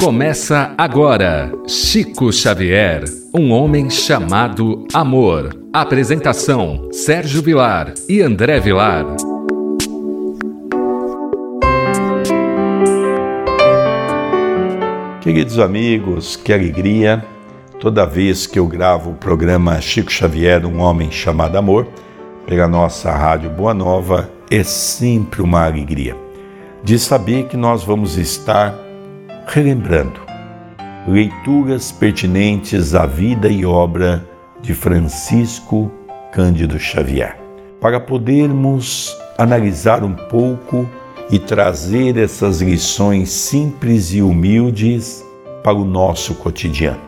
Começa agora Chico Xavier, um homem chamado amor. Apresentação: Sérgio Vilar e André Vilar. Queridos amigos, que alegria! Toda vez que eu gravo o programa Chico Xavier, um homem chamado amor, pela nossa rádio Boa Nova, é sempre uma alegria de saber que nós vamos estar relembrando leituras pertinentes à vida e obra de Francisco Cândido Xavier, para podermos analisar um pouco e trazer essas lições simples e humildes para o nosso cotidiano.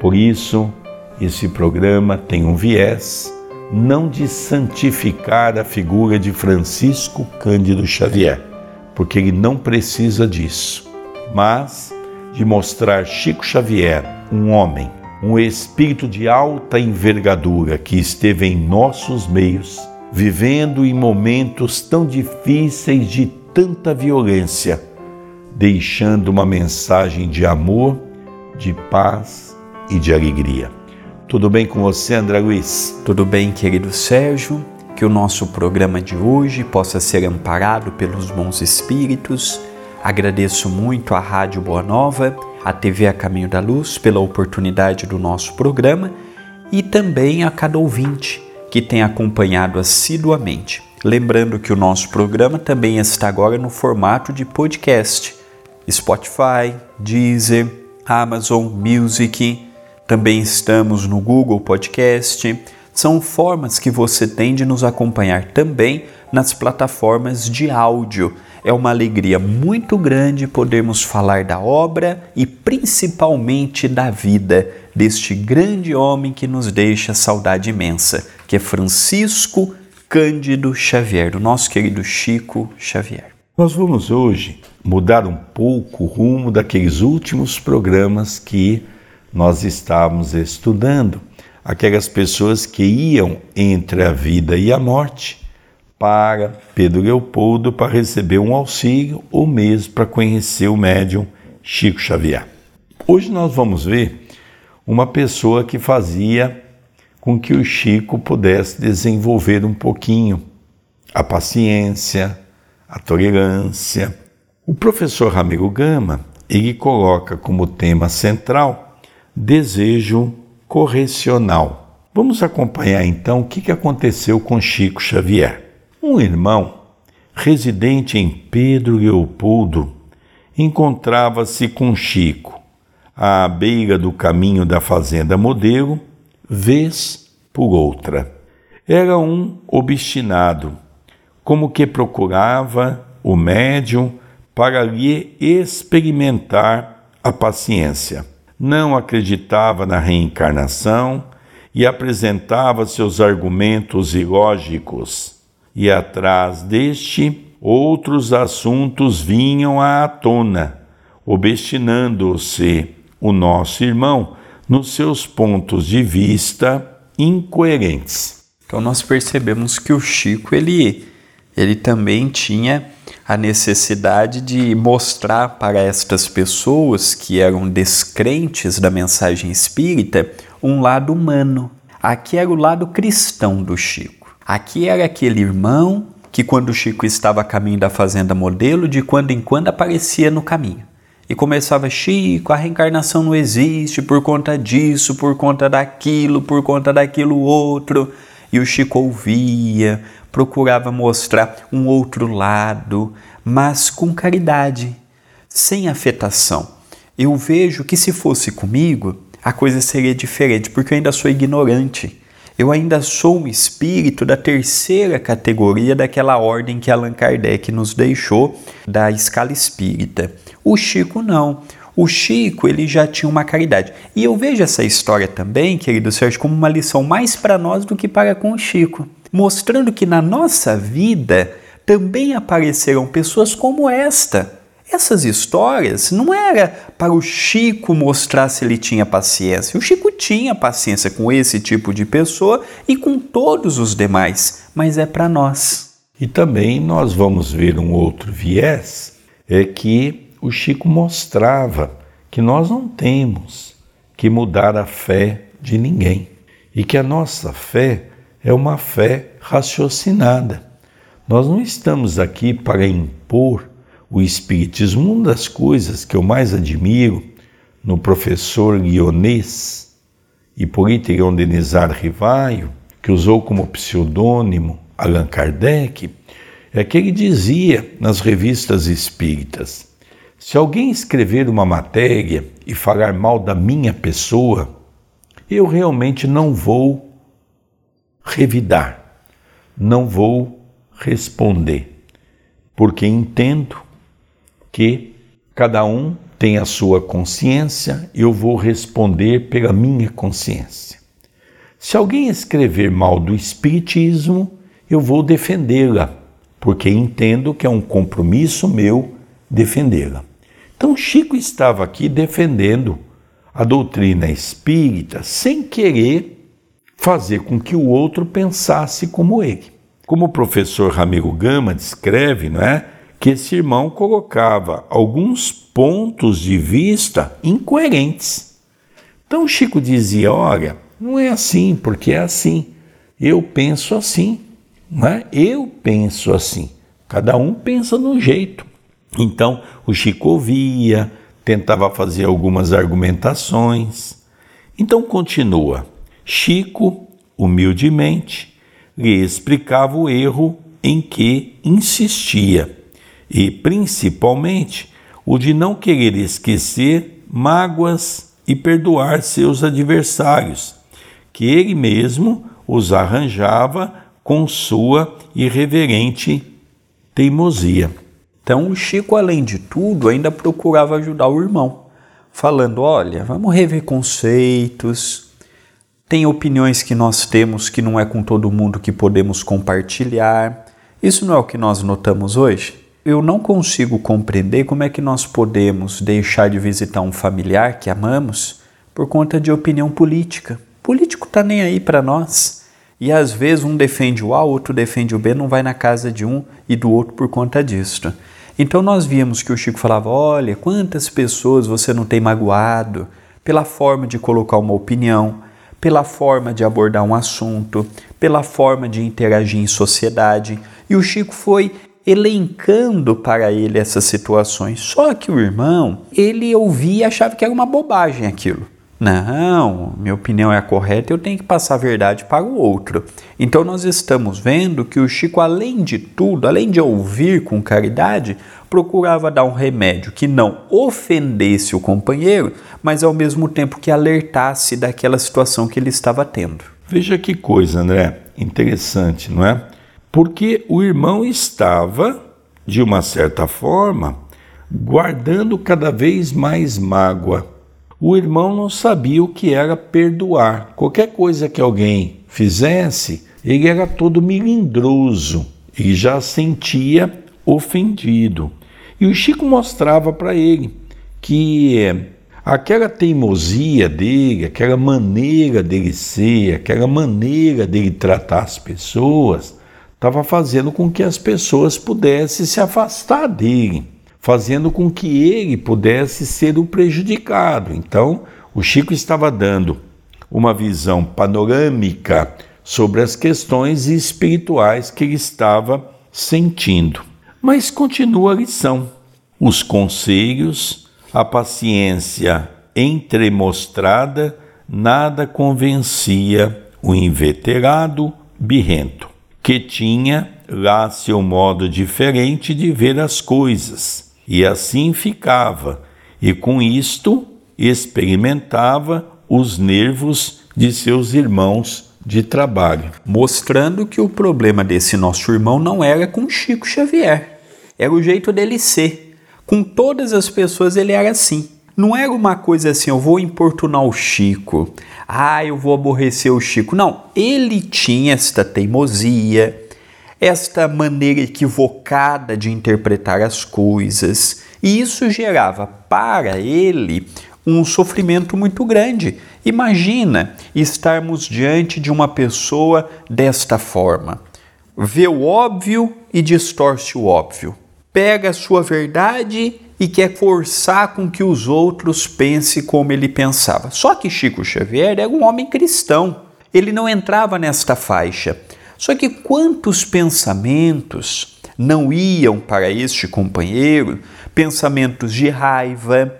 Por isso, esse programa tem um viés não de santificar a figura de Francisco Cândido Xavier, porque ele não precisa disso, mas de mostrar Chico Xavier, um homem, um espírito de alta envergadura que esteve em nossos meios, vivendo em momentos tão difíceis de tanta violência, deixando uma mensagem de amor, de paz e de alegria. Tudo bem com você, André Luiz? Tudo bem, querido Sérgio. Que o nosso programa de hoje possa ser amparado pelos bons espíritos. Agradeço muito à Rádio Boa Nova, à TV A Caminho da Luz pela oportunidade do nosso programa e também a cada ouvinte que tem acompanhado assiduamente. Lembrando que o nosso programa também está agora no formato de podcast. Spotify, Deezer, Amazon Music, também estamos no Google Podcast. São formas que você tem de nos acompanhar também nas plataformas de áudio. É uma alegria muito grande podermos falar da obra e principalmente da vida deste grande homem que nos deixa saudade imensa, que é Francisco Cândido Xavier, do nosso querido Chico Xavier. Nós vamos hoje mudar um pouco o rumo daqueles últimos programas que nós estávamos estudando aquelas pessoas que iam entre a vida e a morte para Pedro Leopoldo para receber um auxílio ou mesmo para conhecer o médium Chico Xavier. Hoje nós vamos ver uma pessoa que fazia com que o Chico pudesse desenvolver um pouquinho a paciência, a tolerância. O professor Ramiro Gama, ele coloca como tema central desejo correcional. Vamos acompanhar então o que aconteceu com Chico Xavier. Um irmão, residente em Pedro Leopoldo, encontrava-se com Chico à beira do caminho da fazenda modelo, vez por outra. Era um obstinado, como que procurava o médium para lhe experimentar a paciência não acreditava na reencarnação e apresentava seus argumentos ilógicos, e atrás deste outros assuntos vinham à tona, obstinando-se o nosso irmão nos seus pontos de vista incoerentes. Então nós percebemos que o Chico ele ele também tinha a necessidade de mostrar para estas pessoas que eram descrentes da mensagem espírita um lado humano. Aqui era o lado cristão do Chico. Aqui era aquele irmão que, quando o Chico estava a caminho da fazenda modelo, de quando em quando aparecia no caminho. E começava, Chico, a reencarnação não existe por conta disso, por conta daquilo, por conta daquilo outro. E o Chico ouvia, procurava mostrar um outro lado, mas com caridade, sem afetação. Eu vejo que se fosse comigo, a coisa seria diferente, porque eu ainda sou ignorante. Eu ainda sou um espírito da terceira categoria daquela ordem que Allan Kardec nos deixou da escala espírita. O Chico não. O Chico, ele já tinha uma caridade. E eu vejo essa história também, querido Sérgio, como uma lição mais para nós do que para com o Chico mostrando que na nossa vida também aparecerão pessoas como esta. Essas histórias não era para o Chico mostrar se ele tinha paciência. O Chico tinha paciência com esse tipo de pessoa e com todos os demais, mas é para nós. E também nós vamos ver um outro viés, é que o Chico mostrava que nós não temos que mudar a fé de ninguém e que a nossa fé é uma fé raciocinada. Nós não estamos aqui para impor o Espiritismo. Uma das coisas que eu mais admiro no professor guionês Hipólito Denizar Rivaio, que usou como pseudônimo Allan Kardec, é que ele dizia nas revistas espíritas: se alguém escrever uma matéria e falar mal da minha pessoa, eu realmente não vou revidar, não vou responder, porque entendo que cada um tem a sua consciência, eu vou responder pela minha consciência. Se alguém escrever mal do Espiritismo, eu vou defendê-la, porque entendo que é um compromisso meu defendê-la. Então, Chico estava aqui defendendo a doutrina espírita sem querer fazer com que o outro pensasse como ele. Como o professor Ramiro Gama descreve, não é? Que esse irmão colocava alguns pontos de vista incoerentes. Então Chico dizia: olha, não é assim, porque é assim. Eu penso assim, não é? Eu penso assim. Cada um pensa no jeito. Então, o Chico ouvia, tentava fazer algumas argumentações. Então, continua. Chico, humildemente, lhe explicava o erro em que insistia e, principalmente, o de não querer esquecer mágoas e perdoar seus adversários, que ele mesmo os arranjava com sua irreverente teimosia. Então, o Chico, além de tudo, ainda procurava ajudar o irmão, falando: olha, vamos rever conceitos. Tem opiniões que nós temos que não é com todo mundo que podemos compartilhar. Isso não é o que nós notamos hoje? Eu não consigo compreender como é que nós podemos deixar de visitar um familiar que amamos por conta de opinião política. Político tá nem aí para nós. E às vezes um defende o A, outro defende o B, não vai na casa de um e do outro por conta disso. Então nós vimos que o Chico falava: olha, quantas pessoas você não tem magoado pela forma de colocar uma opinião, pela forma de abordar um assunto, pela forma de interagir em sociedade. E o Chico foi elencando para ele essas situações. Só que o irmão, ele ouvia e achava que era uma bobagem aquilo. Não, minha opinião é a correta, eu tenho que passar a verdade para o outro. Então nós estamos vendo que o Chico, além de tudo, além de ouvir com caridade, procurava dar um remédio que não ofendesse o companheiro, mas ao mesmo tempo que alertasse daquela situação que ele estava tendo. Veja que coisa, André, interessante, não é? Porque o irmão estava, de uma certa forma, guardando cada vez mais mágoa o irmão não sabia o que era perdoar. Qualquer coisa que alguém fizesse, ele era todo melindroso e já sentia ofendido. E o Chico mostrava para ele que aquela teimosia dele, aquela maneira dele ser, aquela maneira dele tratar as pessoas, estava fazendo com que as pessoas pudessem se afastar dele fazendo com que ele pudesse ser o prejudicado. Então, o Chico estava dando uma visão panorâmica sobre as questões espirituais que ele estava sentindo. Mas continua a lição. Os conselhos, a paciência entremostrada, nada convencia o inveterado birrento, que tinha lá seu modo diferente de ver as coisas e assim ficava, e com isto experimentava os nervos de seus irmãos de trabalho. Mostrando que o problema desse nosso irmão não era com Chico Xavier, era o jeito dele ser. Com todas as pessoas ele era assim. Não era uma coisa assim, eu vou importunar o Chico, ah, eu vou aborrecer o Chico. Não, ele tinha esta teimosia, esta maneira equivocada de interpretar as coisas, e isso gerava para ele um sofrimento muito grande. Imagina estarmos diante de uma pessoa desta forma. Vê o óbvio e distorce o óbvio. Pega a sua verdade e quer forçar com que os outros pensem como ele pensava. Só que Chico Xavier era um homem cristão, ele não entrava nesta faixa. Só que quantos pensamentos não iam para este companheiro? Pensamentos de raiva,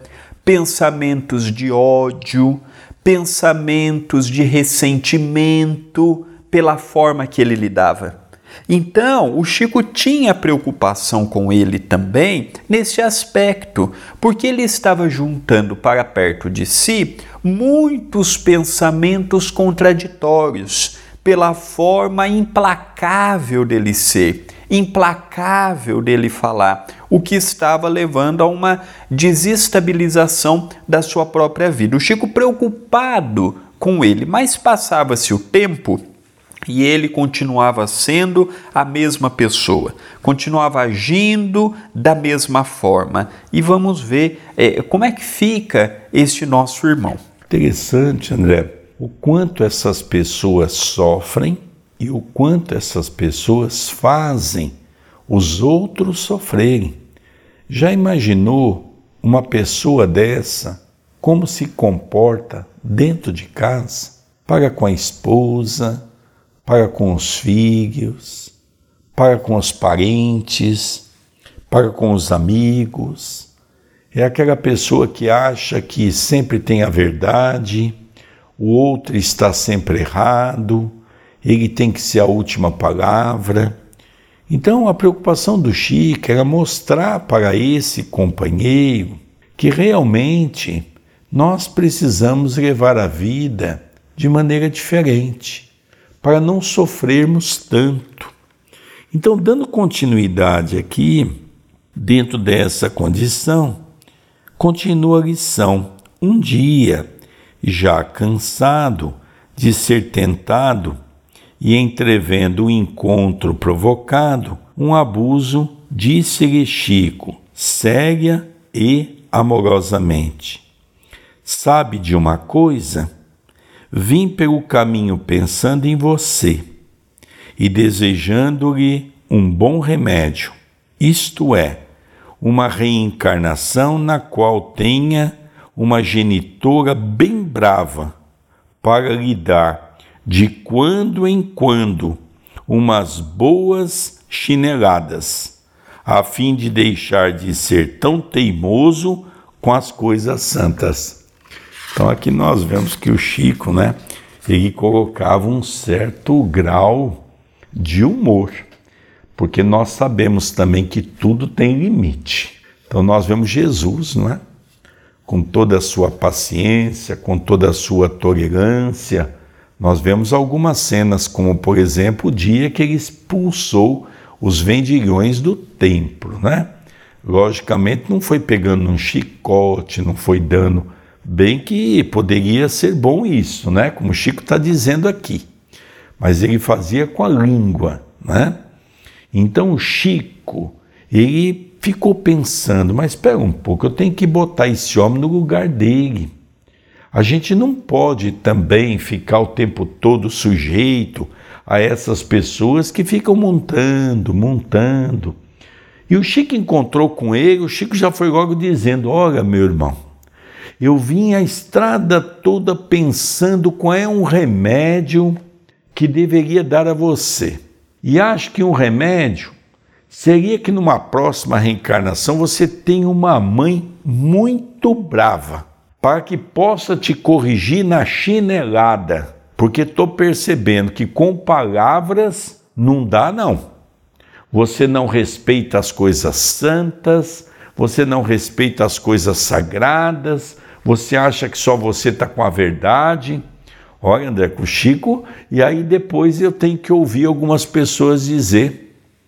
pensamentos de ódio, pensamentos de ressentimento pela forma que ele lidava. Então, o Chico tinha preocupação com ele também nesse aspecto, porque ele estava juntando para perto de si muitos pensamentos contraditórios pela forma implacável dele ser, implacável dele falar, o que estava levando a uma desestabilização da sua própria vida. O Chico preocupado com ele, mas passava-se o tempo e ele continuava sendo a mesma pessoa, continuava agindo da mesma forma. E vamos ver é, como é que fica este nosso irmão. Interessante, André, o quanto essas pessoas sofrem e o quanto essas pessoas fazem os outros sofrerem. Já imaginou uma pessoa dessa como se comporta dentro de casa? Paga com a esposa, paga com os filhos, paga com os parentes, paga com os amigos. É aquela pessoa que acha que sempre tem a verdade, o outro está sempre errado, ele tem que ser a última palavra. Então a preocupação do Chico era mostrar para esse companheiro que realmente nós precisamos levar a vida de maneira diferente para não sofrermos tanto. Então, dando continuidade aqui, dentro dessa condição, continua a lição. Um dia, já cansado de ser tentado e entrevendo o encontro provocado, um abuso, disse-lhe Chico, séria e amorosamente: Sabe de uma coisa? Vim pelo caminho pensando em você e desejando-lhe um bom remédio, isto é, uma reencarnação na qual tenha uma genitora bem brava para lhe dar, de quando em quando, umas boas chineladas, a fim de deixar de ser tão teimoso com as coisas santas. Então aqui nós vemos que o Chico, né, ele colocava um certo grau de humor, porque nós sabemos também que tudo tem limite. Então nós vemos Jesus, não é? Com toda a sua paciência, com toda a sua tolerância. Nós vemos algumas cenas, como por exemplo o dia que ele expulsou os vendilhões do templo, né? Logicamente não foi pegando um chicote, não foi dando Bem que poderia ser bom isso, né? Como o Chico está dizendo aqui. Mas ele fazia com a língua, né? Então o Chico, ele ficou pensando, mas espera um pouco, eu tenho que botar esse homem no lugar dele. A gente não pode também ficar o tempo todo sujeito a essas pessoas que ficam montando, montando. E o Chico encontrou com ele, o Chico já foi logo dizendo: Olha, meu irmão, eu vim a estrada toda pensando qual é um remédio que deveria dar a você. E acho que um remédio seria que numa próxima reencarnação você tenha uma mãe muito brava, para que possa te corrigir na chinelada, porque estou percebendo que com palavras não dá não. Você não respeita as coisas santas, você não respeita as coisas sagradas, você acha que só você está com a verdade? Olha, André, com o Chico, e aí depois eu tenho que ouvir algumas pessoas dizer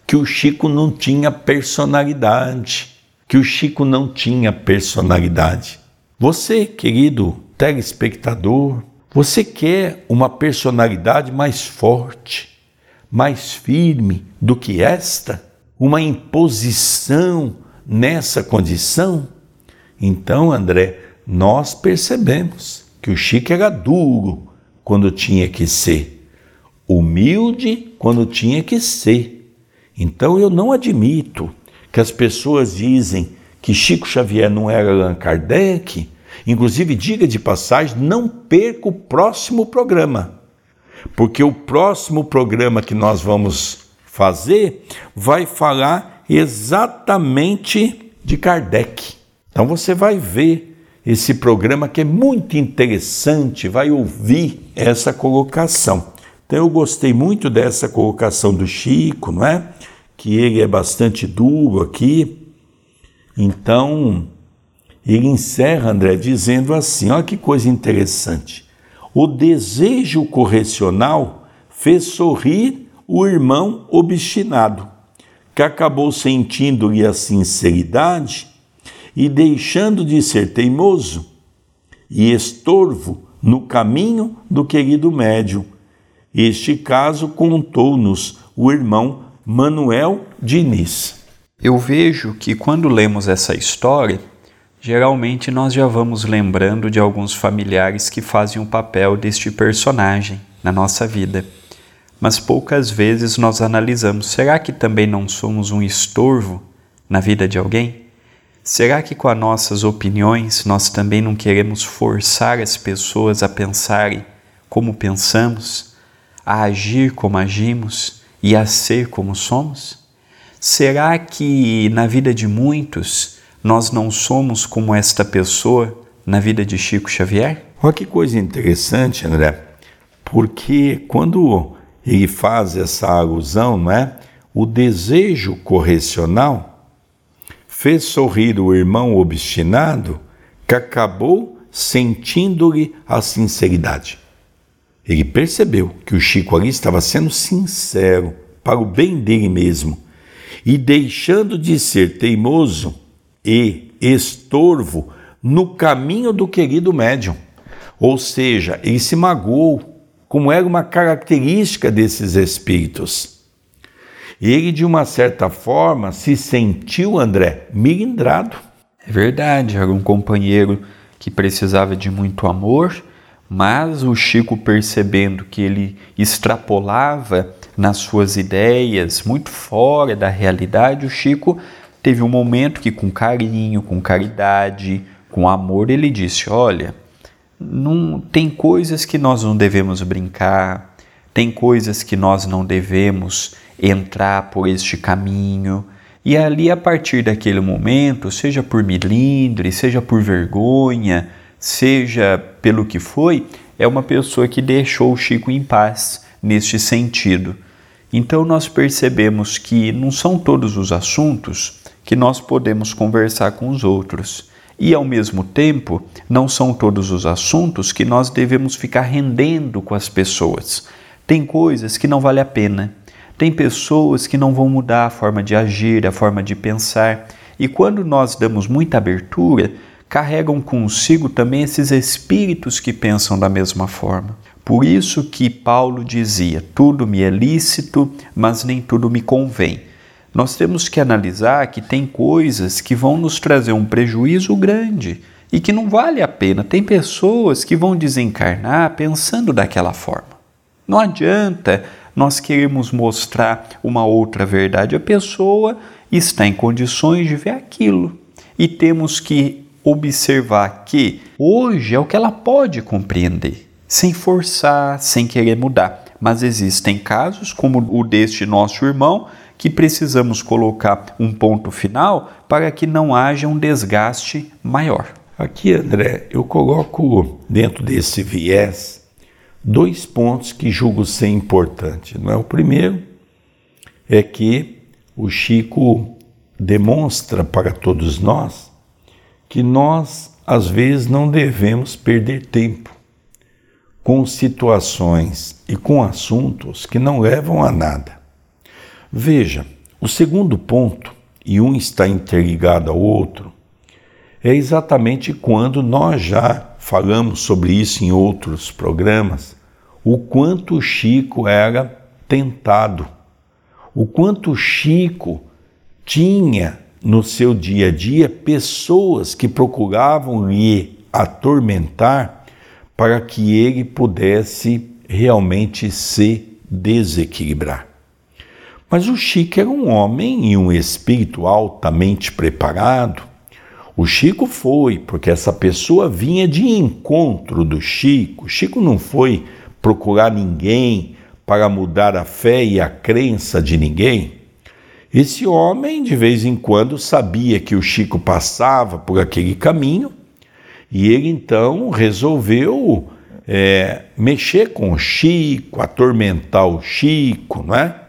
que o Chico não tinha personalidade, que o Chico não tinha personalidade. Você, querido telespectador, você quer uma personalidade mais forte, mais firme do que esta? Uma imposição nessa condição? Então, André, nós percebemos que o Chico era duro quando tinha que ser, humilde quando tinha que ser. Então eu não admito que as pessoas dizem que Chico Xavier não era Allan Kardec, inclusive diga de passagem, não perca o próximo programa, porque o próximo programa que nós vamos fazer vai falar exatamente de Kardec. Então você vai ver esse programa que é muito interessante, vai ouvir essa colocação. Então eu gostei muito dessa colocação do Chico, não é? Que ele é bastante duro aqui. Então, ele encerra, André, dizendo assim: olha que coisa interessante. O desejo correcional fez sorrir o irmão obstinado, que acabou sentindo-lhe a sinceridade e deixando de ser teimoso e estorvo no caminho do querido médium. Este caso contou-nos o irmão Manuel Diniz. Eu vejo que quando lemos essa história, geralmente nós já vamos lembrando de alguns familiares que fazem o papel deste personagem na nossa vida mas poucas vezes nós analisamos: será que também não somos um estorvo na vida de alguém? Será que com as nossas opiniões nós também não queremos forçar as pessoas a pensarem como pensamos, a agir como agimos e a ser como somos? Será que na vida de muitos nós não somos como esta pessoa na vida de Chico Xavier? Olha que coisa interessante, André, porque quando ele faz essa alusão, não é? O desejo correcional fez sorrir o irmão obstinado que acabou sentindo-lhe a sinceridade. Ele percebeu que o Chico ali estava sendo sincero para o bem dele mesmo e deixando de ser teimoso e estorvo no caminho do querido médium. Ou seja, ele se magoou como era uma característica desses espíritos. Ele, de uma certa forma, se sentiu, André, milindrado. É verdade, era um companheiro que precisava de muito amor, mas o Chico, percebendo que ele extrapolava nas suas ideias, muito fora da realidade, o Chico teve um momento que, com carinho, com caridade, com amor, ele disse: Olha, não, tem coisas que nós não devemos brincar, tem coisas que nós não devemos entrar por este caminho. E ali, a partir daquele momento, seja por milindre, seja por vergonha, seja pelo que foi, é uma pessoa que deixou o Chico em paz neste sentido. Então, nós percebemos que não são todos os assuntos que nós podemos conversar com os outros. E, ao mesmo tempo, não são todos os assuntos que nós devemos ficar rendendo com as pessoas. Tem coisas que não vale a pena. Tem pessoas que não vão mudar a forma de agir, a forma de pensar. E quando nós damos muita abertura, carregam consigo também esses espíritos que pensam da mesma forma. Por isso que Paulo dizia: tudo me é lícito, mas nem tudo me convém nós temos que analisar que tem coisas que vão nos trazer um prejuízo grande e que não vale a pena. Tem pessoas que vão desencarnar pensando daquela forma. Não adianta nós queremos mostrar uma outra verdade. A pessoa está em condições de ver aquilo e temos que observar que hoje é o que ela pode compreender, sem forçar, sem querer mudar. Mas existem casos, como o deste nosso irmão, que precisamos colocar um ponto final para que não haja um desgaste maior. Aqui, André, eu coloco dentro desse viés dois pontos que julgo ser importantes. Não é? O primeiro é que o Chico demonstra para todos nós que nós, às vezes, não devemos perder tempo com situações e com assuntos que não levam a nada. Veja, o segundo ponto, e um está interligado ao outro, é exatamente quando nós já falamos sobre isso em outros programas, o quanto Chico era tentado, o quanto Chico tinha no seu dia a dia pessoas que procuravam lhe atormentar para que ele pudesse realmente se desequilibrar. Mas o Chico era um homem e um espírito altamente preparado, O Chico foi, porque essa pessoa vinha de encontro do Chico. O Chico não foi procurar ninguém para mudar a fé e a crença de ninguém. Esse homem, de vez em quando, sabia que o Chico passava por aquele caminho e ele então resolveu é, mexer com o Chico, atormentar o Chico, não é?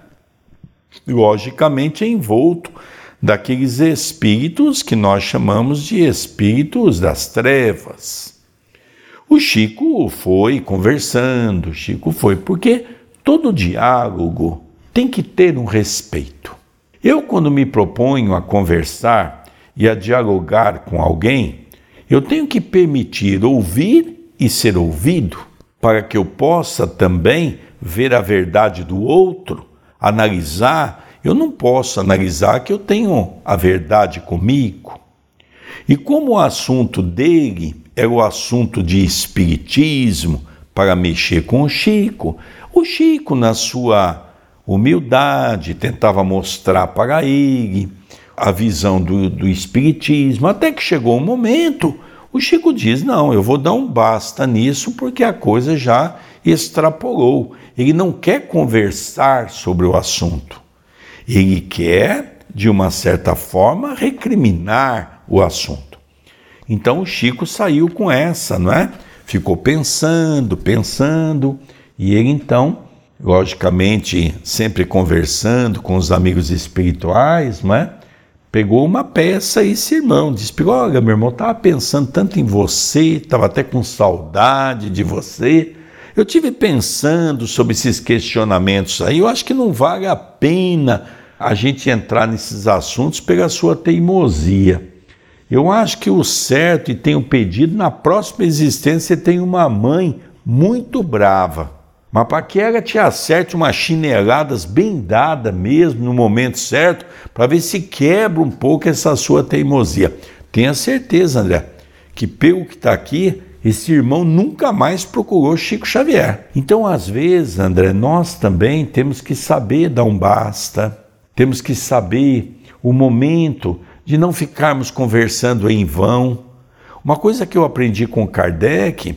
Logicamente envolto daqueles espíritos que nós chamamos de espíritos das trevas. O Chico foi conversando, o Chico foi, porque todo diálogo tem que ter um respeito. Eu, quando me proponho a conversar e a dialogar com alguém, eu tenho que permitir ouvir e ser ouvido, para que eu possa também ver a verdade do outro, analisar. Eu não posso analisar que eu tenho a verdade comigo. E como o assunto dele é o assunto de espiritismo para mexer com o Chico, o Chico, na sua humildade, tentava mostrar para ele a visão do, do Espiritismo, até que chegou um momento, o Chico diz: Não, eu vou dar um basta nisso, porque a coisa já extrapolou. Ele não quer conversar sobre o assunto, ele quer, de uma certa forma, recriminar o assunto. Então o Chico saiu com essa, não é? Ficou pensando, pensando, e ele então logicamente sempre conversando com os amigos espirituais, não é? Pegou uma peça e esse irmão disse: Olha, meu irmão, estava pensando tanto em você, estava até com saudade de você. Eu tive pensando sobre esses questionamentos aí. Eu acho que não vale a pena a gente entrar nesses assuntos pela sua teimosia. Eu acho que o certo e tenho pedido, na próxima existência, tem uma mãe muito brava mas para que ela te acerte umas chineladas bem dadas mesmo, no momento certo, para ver se quebra um pouco essa sua teimosia. Tenha certeza, André, que pelo que está aqui, esse irmão nunca mais procurou Chico Xavier. Então, às vezes, André, nós também temos que saber dar um basta, temos que saber o momento de não ficarmos conversando em vão. Uma coisa que eu aprendi com Kardec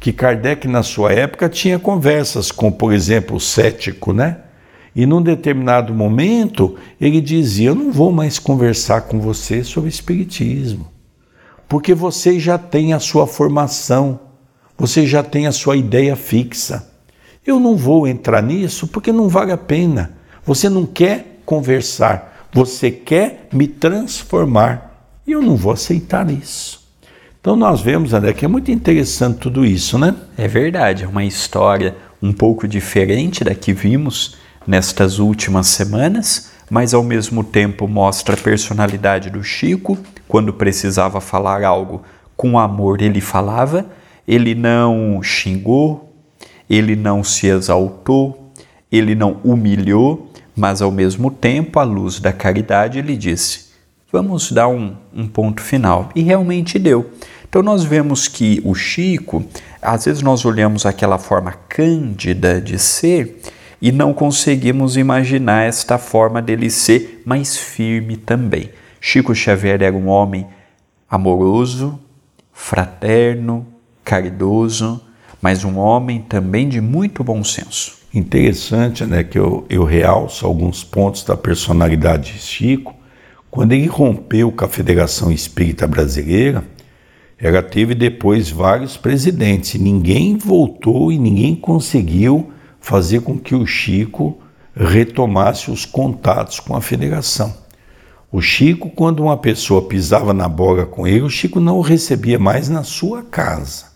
que Kardec, na sua época, tinha conversas com, por exemplo, o cético, né? E num determinado momento ele dizia: Eu não vou mais conversar com você sobre Espiritismo, porque você já tem a sua formação, você já tem a sua ideia fixa. Eu não vou entrar nisso porque não vale a pena. Você não quer conversar, você quer me transformar. E eu não vou aceitar isso. Então nós vemos, André, que é muito interessante tudo isso, né? É verdade, é uma história um pouco diferente da que vimos nestas últimas semanas, mas ao mesmo tempo mostra a personalidade do Chico. Quando precisava falar algo com amor, ele falava, ele não xingou, ele não se exaltou, ele não humilhou, mas ao mesmo tempo, à luz da caridade, ele disse: vamos dar um, um ponto final. E realmente deu. Então nós vemos que o Chico, às vezes nós olhamos aquela forma cândida de ser e não conseguimos imaginar esta forma dele ser mais firme também. Chico Xavier era um homem amoroso, fraterno, caridoso, mas um homem também de muito bom senso. Interessante, né, que eu, eu realço alguns pontos da personalidade de Chico, quando ele rompeu com a Federação Espírita Brasileira, ela teve depois vários presidentes. Ninguém voltou e ninguém conseguiu fazer com que o Chico retomasse os contatos com a federação. O Chico, quando uma pessoa pisava na bola com ele, o Chico não o recebia mais na sua casa.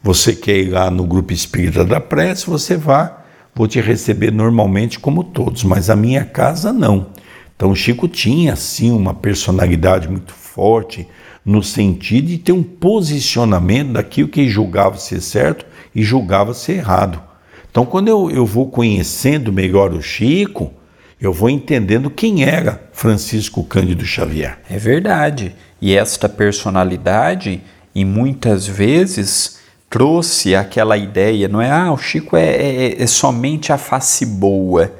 Você quer ir lá no grupo espírita da prece, você vá, vou te receber normalmente como todos, mas a minha casa não. Então o Chico tinha sim uma personalidade muito forte no sentido de ter um posicionamento daquilo que julgava ser certo e julgava ser errado. Então quando eu, eu vou conhecendo melhor o Chico, eu vou entendendo quem era Francisco Cândido Xavier. É verdade. E esta personalidade, e muitas vezes trouxe aquela ideia, não é? Ah, o Chico é, é, é somente a face boa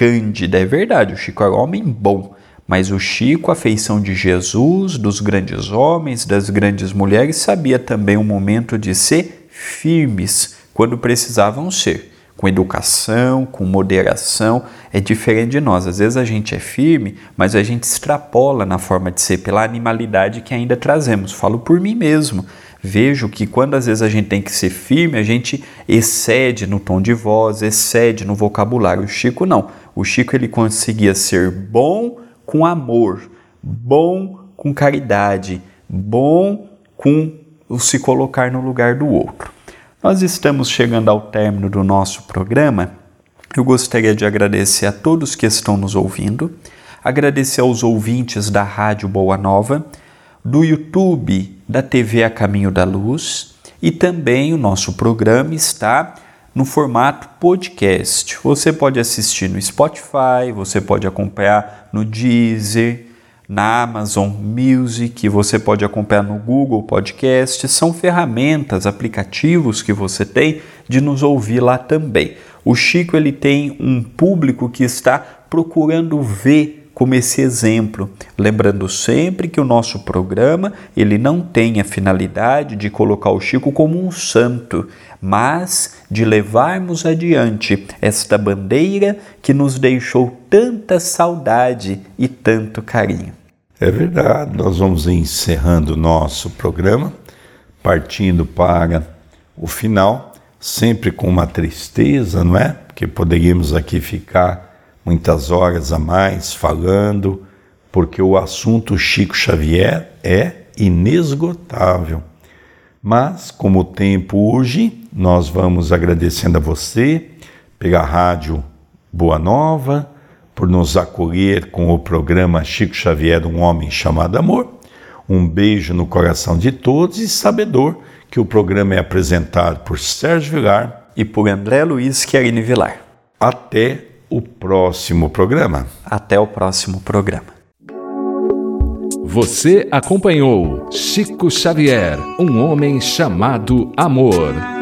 cândida. É verdade, o Chico era um homem bom, Mas o Chico, a feição de Jesus, dos grandes homens, das grandes mulheres, sabia também o momento de ser firmes quando precisavam ser com educação, com moderação, é diferente de nós. Às vezes a gente é firme, mas a gente extrapola na forma de ser pela animalidade que ainda trazemos. Falo por mim mesmo. Vejo que quando às vezes a gente tem que ser firme, a gente excede no tom de voz, excede no vocabulário. O Chico não. O Chico ele conseguia ser bom com amor, bom com caridade, bom com o se colocar no lugar do outro. Nós estamos chegando ao término do nosso programa. Eu gostaria de agradecer a todos que estão nos ouvindo, agradecer aos ouvintes da Rádio Boa Nova, do YouTube, da TV A Caminho da Luz e também o nosso programa está no formato podcast. Você pode assistir no Spotify, você pode acompanhar no Deezer, na Amazon Music, você pode acompanhar no Google Podcast, são ferramentas, aplicativos que você tem de nos ouvir lá também. O Chico ele tem um público que está procurando ver como esse exemplo, lembrando sempre que o nosso programa ele não tem a finalidade de colocar o Chico como um santo, mas de levarmos adiante esta bandeira que nos deixou tanta saudade e tanto carinho. É verdade, nós vamos encerrando o nosso programa, partindo para o final, sempre com uma tristeza, não é? Porque poderíamos aqui ficar muitas horas a mais falando, porque o assunto Chico Xavier é inesgotável. Mas, como o tempo urge, nós vamos agradecendo a você pela rádio Boa Nova por nos acolher com o programa Chico Xavier, um homem chamado amor. Um beijo no coração de todos e sabedor que o programa é apresentado por Sérgio Vilar e por André Luiz Querini Vilar. Até o próximo programa. Até o próximo programa. Você acompanhou Chico Xavier, um homem chamado amor